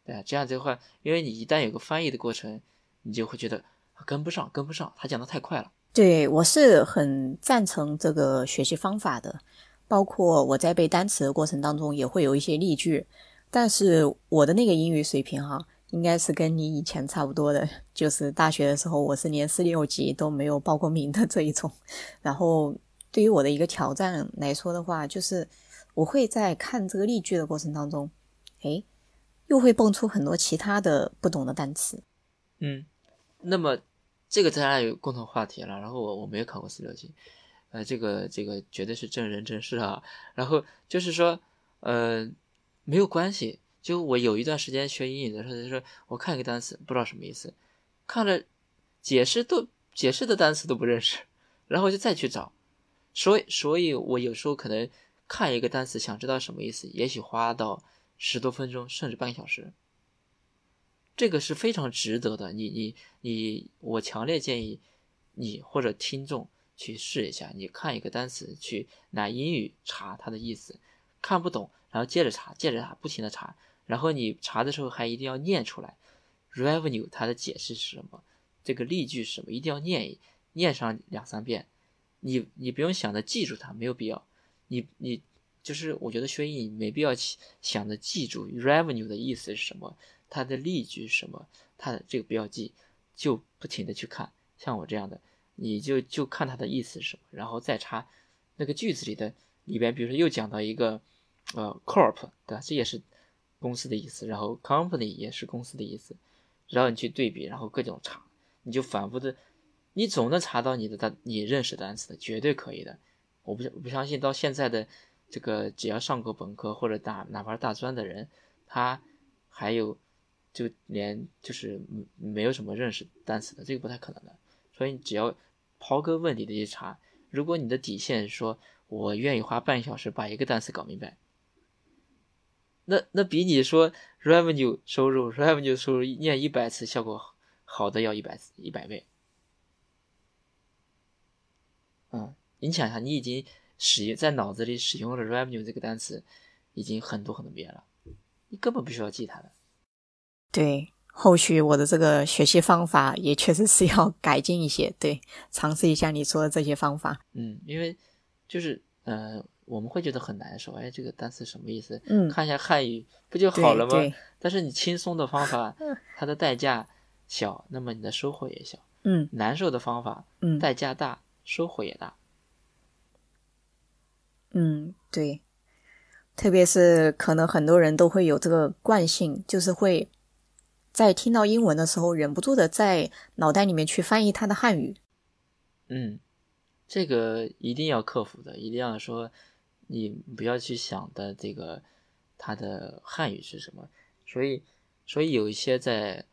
对啊，这样子的话，因为你一旦有个翻译的过程，你就会觉得跟不上，跟不上，他讲的太快了。对，我是很赞成这个学习方法的，包括我在背单词的过程当中也会有一些例句，但是我的那个英语水平哈，应该是跟你以前差不多的，就是大学的时候我是连四六级都没有报过名的这一种。然后对于我的一个挑战来说的话，就是我会在看这个例句的过程当中，诶，又会蹦出很多其他的不懂的单词。嗯，那么。这个咱俩有共同话题了，然后我我没有考过四六级，呃，这个这个绝对是正人正事啊。然后就是说，呃，没有关系。就我有一段时间学英语的时候，就说我看一个单词不知道什么意思，看了解释都解释的单词都不认识，然后就再去找。所以所以，我有时候可能看一个单词想知道什么意思，也许花到十多分钟甚至半个小时。这个是非常值得的，你你你，我强烈建议你或者听众去试一下。你看一个单词，去拿英语查它的意思，看不懂，然后接着查，接着查，不停的查，然后你查的时候还一定要念出来。Revenue 它的解释是什么？这个例句是什么？一定要念一念上两三遍。你你不用想着记住它，没有必要。你你就是我觉得学英语没必要想着记住 Revenue 的意思是什么。它的例句是什么？它的这个不要记，就不停的去看。像我这样的，你就就看它的意思是什么，然后再查那个句子里的里边，比如说又讲到一个呃 corp，对吧？这也是公司的意思，然后 company 也是公司的意思，然后你去对比，然后各种查，你就反复的，你总能查到你的单你认识单词的，绝对可以的。我不我不相信到现在的这个只要上过本科或者大哪怕是大专的人，他还有。就连就是没有什么认识单词的，这个不太可能的。所以你只要刨根问底的去查，如果你的底线说我愿意花半小时把一个单词搞明白，那那比你说 revenue 收入 revenue 收入念一百次效果好的要一百次一百倍。嗯，你想想，你已经使用在脑子里使用了 revenue 这个单词已经很多很多遍了，你根本不需要记它的。对，后续我的这个学习方法也确实是要改进一些。对，尝试一下你说的这些方法。嗯，因为就是呃，我们会觉得很难受。哎，这个单词什么意思？嗯，看一下汉语不就好了吗？但是你轻松的方法，它的代价小，那么你的收获也小。嗯，难受的方法，嗯，代价大，收获也大。嗯，对。特别是可能很多人都会有这个惯性，就是会。在听到英文的时候，忍不住的在脑袋里面去翻译它的汉语。嗯，这个一定要克服的，一定要说，你不要去想的这个它的汉语是什么。所以，所以有一些在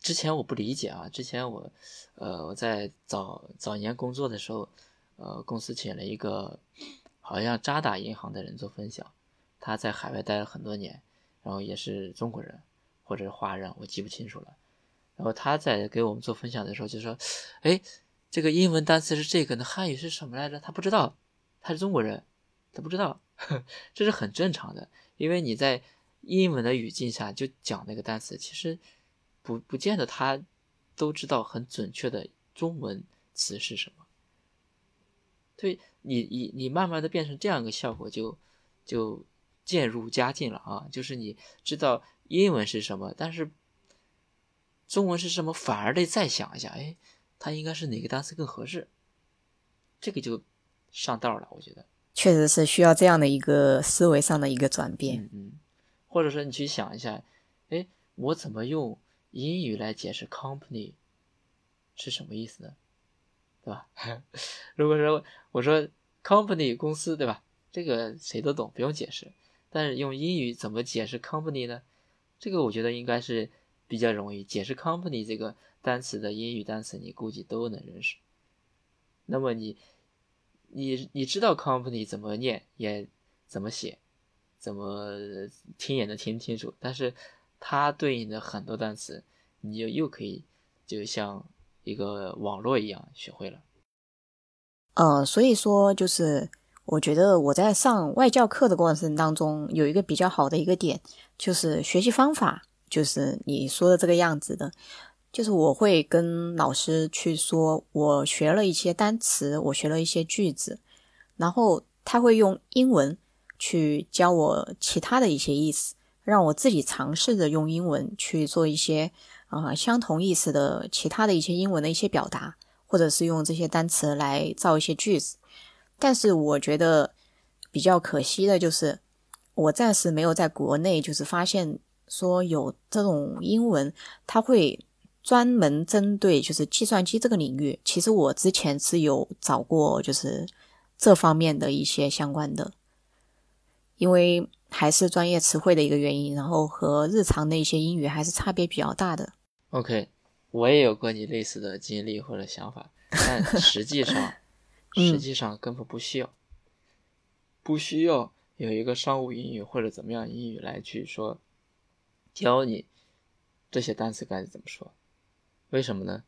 之前我不理解啊，之前我，呃，我在早早年工作的时候，呃，公司请了一个好像渣打银行的人做分享，他在海外待了很多年，然后也是中国人或者是华人，我记不清楚了。然后他在给我们做分享的时候就说：“哎，这个英文单词是这个，那汉语是什么来着？他不知道，他是中国人，他不知道，这是很正常的，因为你在英文的语境下就讲那个单词，其实不不见得他都知道很准确的中文词是什么。对你，你你慢慢的变成这样一个效果，就就渐入佳境了啊！就是你知道英文是什么，但是。”中文是什么？反而得再想一下，哎，它应该是哪个单词更合适？这个就上道了，我觉得。确实是需要这样的一个思维上的一个转变。嗯嗯。或者说，你去想一下，哎，我怎么用英语来解释 company 是什么意思呢？对吧？如果说我说 company 公司，对吧？这个谁都懂，不用解释。但是用英语怎么解释 company 呢？这个我觉得应该是。比较容易解释 company 这个单词的英语单词，你估计都能认识。那么你，你你知道 company 怎么念，也怎么写，怎么听也能听清楚。但是它对应的很多单词，你就又可以就像一个网络一样学会了。呃，所以说就是我觉得我在上外教课的过程当中，有一个比较好的一个点，就是学习方法。就是你说的这个样子的，就是我会跟老师去说，我学了一些单词，我学了一些句子，然后他会用英文去教我其他的一些意思，让我自己尝试着用英文去做一些啊相同意思的其他的一些英文的一些表达，或者是用这些单词来造一些句子。但是我觉得比较可惜的就是，我暂时没有在国内就是发现。说有这种英文，它会专门针对就是计算机这个领域。其实我之前是有找过，就是这方面的一些相关的，因为还是专业词汇的一个原因，然后和日常的一些英语还是差别比较大的。OK，我也有过你类似的经历或者想法，但实际上，实际上根本不需要，不需要有一个商务英语或者怎么样英语来去说。教你这些单词该怎么说？为什么呢？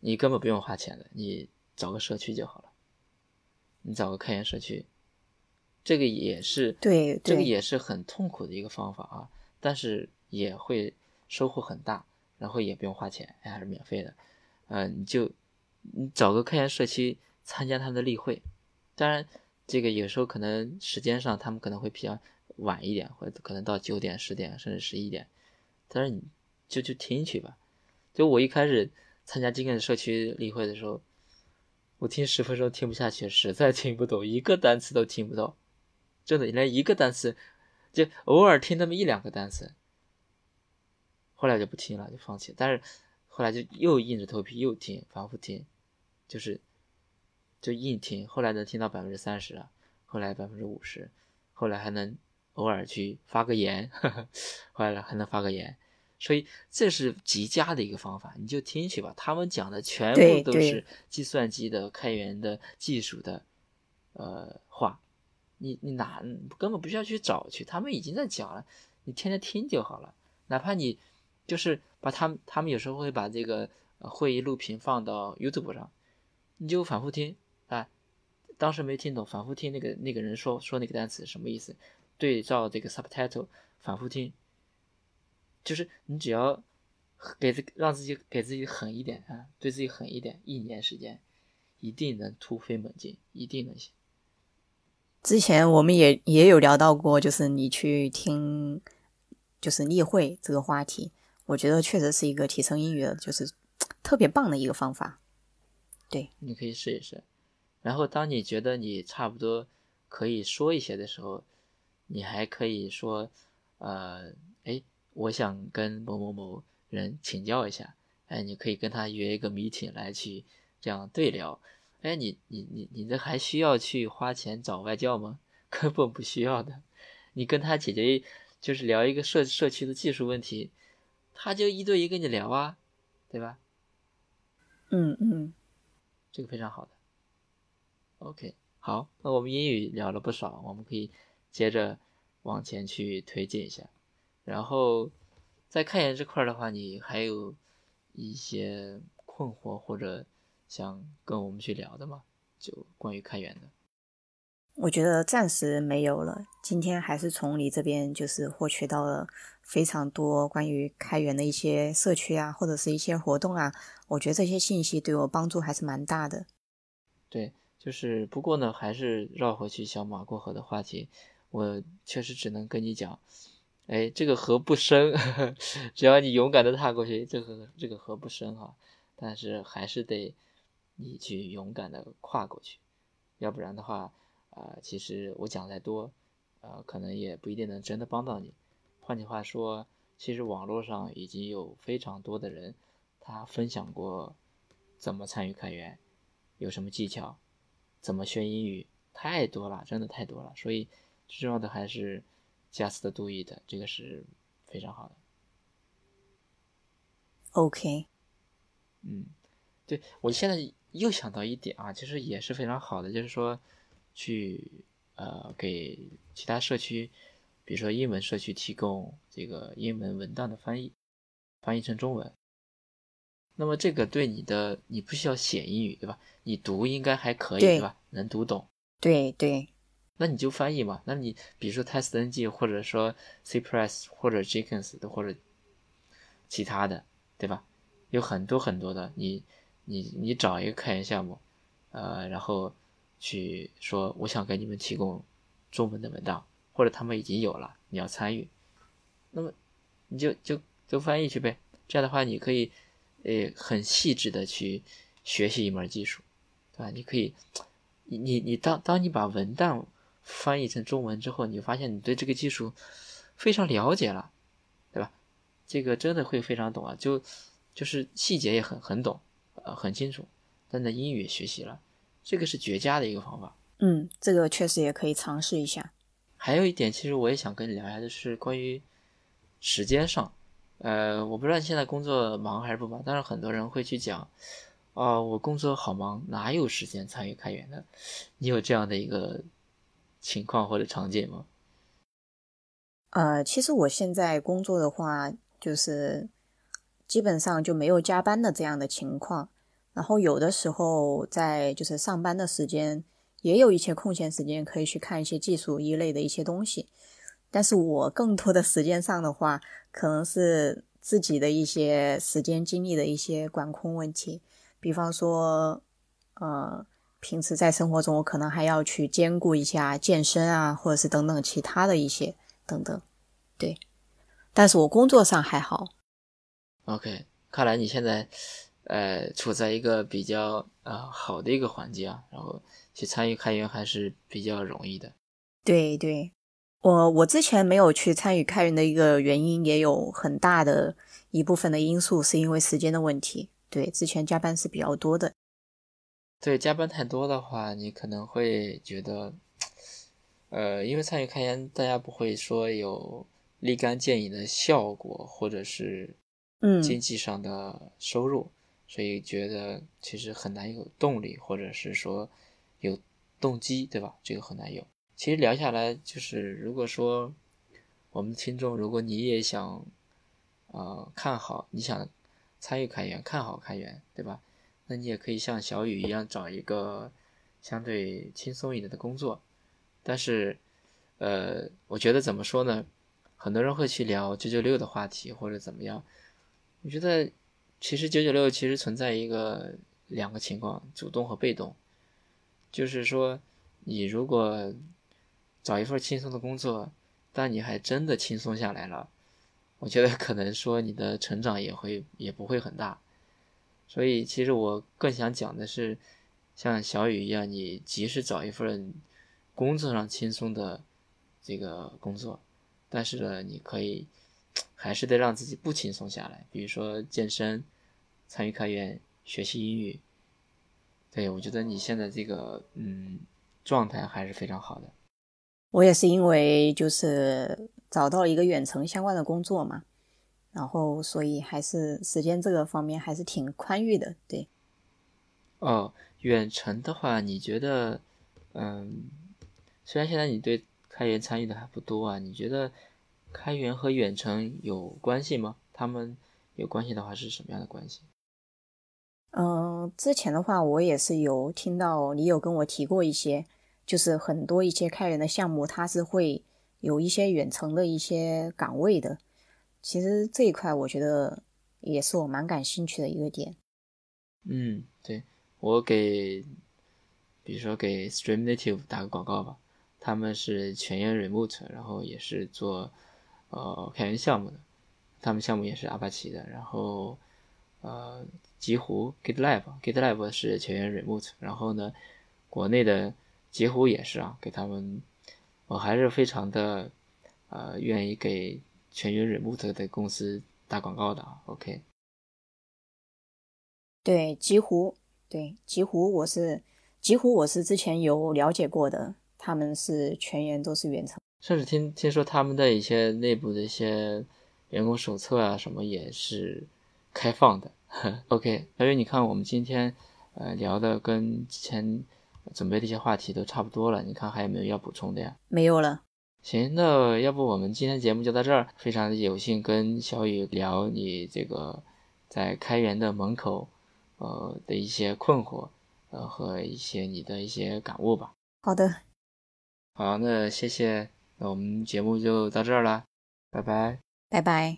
你根本不用花钱的，你找个社区就好了。你找个开源社区，这个也是对，这个也是很痛苦的一个方法啊，但是也会收获很大，然后也不用花钱，还是免费的。嗯，你就你找个开源社区参加他们的例会，当然这个有时候可能时间上他们可能会比较晚一点，或者可能到九点、十点甚至十一点。但是你就去听去吧。就我一开始参加今天的社区例会的时候，我听十分钟听不下去，实在听不懂，一个单词都听不到，真的连一个单词，就偶尔听那么一两个单词。后来就不听了，就放弃。但是后来就又硬着头皮又听，反复听，就是就硬听。后来能听到百分之三十了，后来百分之五十，后来还能。偶尔去发个言，后来还能发个言，所以这是极佳的一个方法，你就听去吧。他们讲的全部都是计算机的开源的技术的，呃话，你你哪根本不需要去找去，他们已经在讲了，你天天听就好了。哪怕你就是把他们，他们有时候会把这个会议录屏放到 YouTube 上，你就反复听啊。当时没听懂，反复听那个那个人说说那个单词什么意思。对照这个 subtitle 反复听，就是你只要给自让自己给自己狠一点啊，对自己狠一点，一年时间一定能突飞猛进，一定能行。之前我们也也有聊到过，就是你去听就是例会这个话题，我觉得确实是一个提升英语的，就是特别棒的一个方法。对，你可以试一试。然后当你觉得你差不多可以说一些的时候。你还可以说，呃，哎，我想跟某某某人请教一下，哎，你可以跟他约一个 meeting 来去这样对聊，哎，你你你你这还需要去花钱找外教吗？根本不需要的，你跟他解决就是聊一个社社区的技术问题，他就一对一跟你聊啊，对吧？嗯嗯，这个非常好的。OK，好，那我们英语聊了不少，我们可以接着往前去推进一下。然后在开源这块的话，你还有一些困惑或者想跟我们去聊的吗？就关于开源的。我觉得暂时没有了。今天还是从你这边就是获取到了非常多关于开源的一些社区啊，或者是一些活动啊。我觉得这些信息对我帮助还是蛮大的。对，就是不过呢，还是绕回去小马过河的话题。我确实只能跟你讲，哎，这个河不深，只要你勇敢的踏过去，这个这个河不深哈。但是还是得你去勇敢的跨过去，要不然的话。啊，其实我讲再多，呃，可能也不一定能真的帮到你。换句话说，其实网络上已经有非常多的人，他分享过怎么参与开源，有什么技巧，怎么学英语，太多了，真的太多了。所以最重要的还是 just do it，这个是非常好的。OK，嗯，对我现在又想到一点啊，其实也是非常好的，就是说。去呃给其他社区，比如说英文社区提供这个英文文档的翻译，翻译成中文。那么这个对你的你不需要写英语对吧？你读应该还可以对吧？能读懂。对对。那你就翻译嘛。那你比如说 TestNG 或者说 Cpress 或者 Jenkins 的或者其他的对吧？有很多很多的，你你你找一个科研项目，呃，然后。去说，我想给你们提供中文的文档，或者他们已经有了，你要参与，那么你就就就翻译去呗。这样的话，你可以呃很细致的去学习一门技术，对吧？你可以，你你你当当你把文档翻译成中文之后，你就发现你对这个技术非常了解了，对吧？这个真的会非常懂啊，就就是细节也很很懂，呃很清楚，但在英语学习了。这个是绝佳的一个方法，嗯，这个确实也可以尝试一下。还有一点，其实我也想跟你聊一下，就是关于时间上，呃，我不知道你现在工作忙还是不忙，但是很多人会去讲，啊，我工作好忙，哪有时间参与开源的？你有这样的一个情况或者场景吗？呃，其实我现在工作的话，就是基本上就没有加班的这样的情况。然后有的时候在就是上班的时间，也有一些空闲时间可以去看一些技术一类的一些东西。但是我更多的时间上的话，可能是自己的一些时间精力的一些管控问题。比方说，呃，平时在生活中我可能还要去兼顾一下健身啊，或者是等等其他的一些等等。对，但是我工作上还好。OK，看来你现在。呃，处在一个比较呃好的一个环境啊，然后去参与开源还是比较容易的。对对，我我之前没有去参与开源的一个原因，也有很大的一部分的因素是因为时间的问题。对，之前加班是比较多的。对，加班太多的话，你可能会觉得，呃，因为参与开源，大家不会说有立竿见影的效果，或者是嗯经济上的收入。所以觉得其实很难有动力，或者是说有动机，对吧？这个很难有。其实聊下来，就是如果说我们听众，如果你也想，呃，看好，你想参与开源，看好开源，对吧？那你也可以像小雨一样找一个相对轻松一点的工作。但是，呃，我觉得怎么说呢？很多人会去聊九九六的话题，或者怎么样？我觉得。其实九九六其实存在一个两个情况，主动和被动。就是说，你如果找一份轻松的工作，但你还真的轻松下来了，我觉得可能说你的成长也会也不会很大。所以，其实我更想讲的是，像小雨一样，你即使找一份工作上轻松的这个工作，但是呢，你可以还是得让自己不轻松下来，比如说健身。参与开源学习英语，对我觉得你现在这个嗯状态还是非常好的。我也是因为就是找到了一个远程相关的工作嘛，然后所以还是时间这个方面还是挺宽裕的，对。哦，远程的话，你觉得，嗯，虽然现在你对开源参与的还不多啊，你觉得开源和远程有关系吗？他们有关系的话是什么样的关系？嗯，之前的话我也是有听到你有跟我提过一些，就是很多一些开源的项目，它是会有一些远程的一些岗位的。其实这一块我觉得也是我蛮感兴趣的一个点。嗯，对我给，比如说给 Stream Native 打个广告吧，他们是全员 Remote，然后也是做呃开源项目的，他们项目也是阿帕奇的，然后呃。极狐 GitLab，GitLab 是全员 Remote，然后呢，国内的极狐也是啊，给他们，我还是非常的，呃，愿意给全员 Remote 的公司打广告的啊。OK，对极狐，对极狐，我是极狐，我是之前有了解过的，他们是全员都是远程，甚至听听说他们的一些内部的一些员工手册啊什么也是开放的。OK，小雨，你看我们今天呃聊的跟之前准备的一些话题都差不多了，你看还有没有要补充的呀？没有了。行，那要不我们今天节目就到这儿。非常有幸跟小雨聊你这个在开源的门口呃的一些困惑呃和一些你的一些感悟吧。好的。好，那谢谢，那我们节目就到这儿了，拜拜。拜拜。